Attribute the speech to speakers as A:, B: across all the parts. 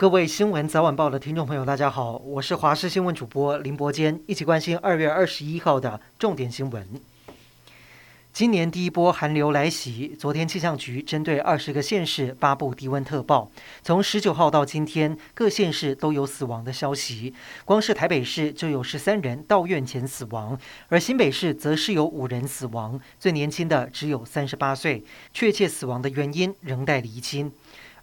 A: 各位新闻早晚报的听众朋友，大家好，我是华视新闻主播林伯坚，一起关心二月二十一号的重点新闻。今年第一波寒流来袭，昨天气象局针对二十个县市发布低温特报，从十九号到今天，各县市都有死亡的消息。光是台北市就有十三人到院前死亡，而新北市则是有五人死亡，最年轻的只有三十八岁，确切死亡的原因仍待厘清。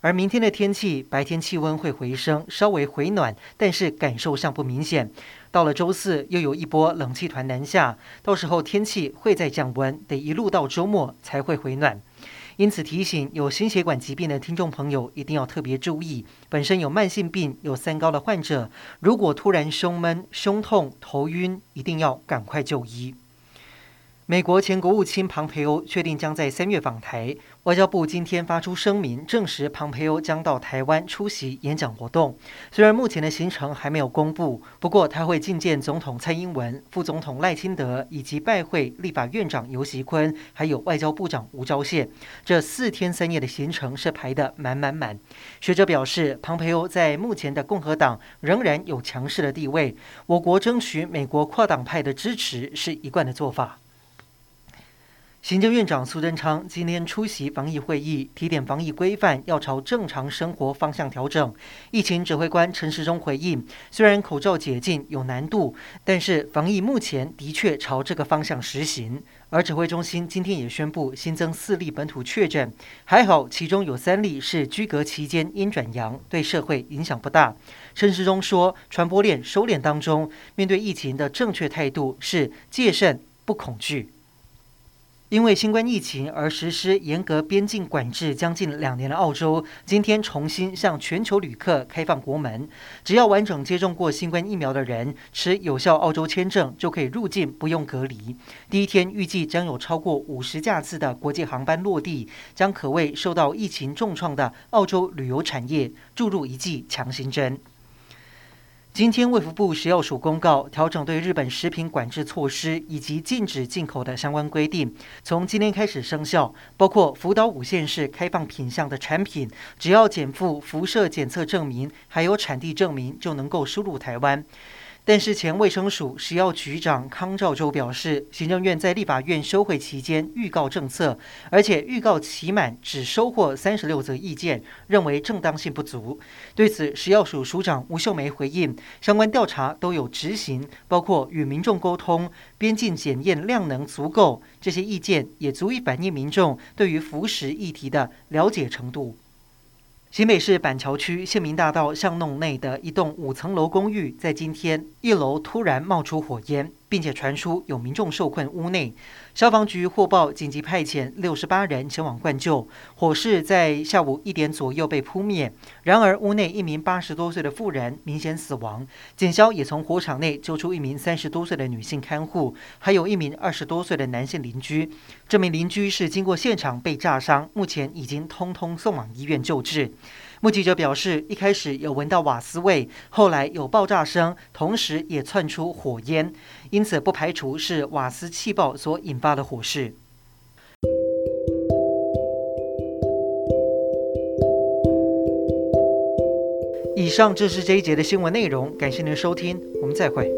A: 而明天的天气，白天气温会回升，稍微回暖，但是感受上不明显。到了周四，又有一波冷气团南下，到时候天气会再降温，得一路到周末才会回暖。因此提醒有心血管疾病的听众朋友一定要特别注意，本身有慢性病、有三高的患者，如果突然胸闷、胸痛、头晕，一定要赶快就医。美国前国务卿庞培欧确定将在三月访台，外交部今天发出声明，证实庞培欧将到台湾出席演讲活动。虽然目前的行程还没有公布，不过他会觐见总统蔡英文、副总统赖清德，以及拜会立法院长游锡坤，还有外交部长吴钊燮。这四天三夜的行程是排得满满满。学者表示，庞培欧在目前的共和党仍然有强势的地位，我国争取美国跨党派的支持是一贯的做法。行政院长苏贞昌今天出席防疫会议，提点防疫规范要朝正常生活方向调整。疫情指挥官陈时中回应，虽然口罩解禁有难度，但是防疫目前的确朝这个方向实行。而指挥中心今天也宣布新增四例本土确诊，还好其中有三例是居隔期间阴转阳，对社会影响不大。陈时中说，传播链收敛当中，面对疫情的正确态度是戒慎不恐惧。因为新冠疫情而实施严格边境管制将近两年的澳洲，今天重新向全球旅客开放国门。只要完整接种过新冠疫苗的人，持有效澳洲签证就可以入境，不用隔离。第一天预计将有超过五十架次的国际航班落地，将可为受到疫情重创的澳洲旅游产业注入一剂强心针。今天，卫福部食药署公告调整对日本食品管制措施以及禁止进口的相关规定，从今天开始生效。包括福岛五县市开放品项的产品，只要减负辐射检测证明，还有产地证明，就能够输入台湾。但是前卫生署食药局长康兆洲表示，行政院在立法院休会期间预告政策，而且预告期满只收获三十六则意见，认为正当性不足。对此，食药署署长吴秀梅回应，相关调查都有执行，包括与民众沟通，边境检验量能足够，这些意见也足以反映民众对于服食议题的了解程度。新北市板桥区县民大道巷弄内的一栋五层楼公寓，在今天一楼突然冒出火焰。并且传出有民众受困屋内，消防局获报紧急派遣六十八人前往灌救。火势在下午一点左右被扑灭，然而屋内一名八十多岁的妇人明显死亡。警消也从火场内救出一名三十多岁的女性看护，还有一名二十多岁的男性邻居。这名邻居是经过现场被炸伤，目前已经通通送往医院救治。目击者表示，一开始有闻到瓦斯味，后来有爆炸声，同时也窜出火焰，因此不排除是瓦斯气爆所引发的火势。以上就是这一节的新闻内容，感谢您的收听，我们再会。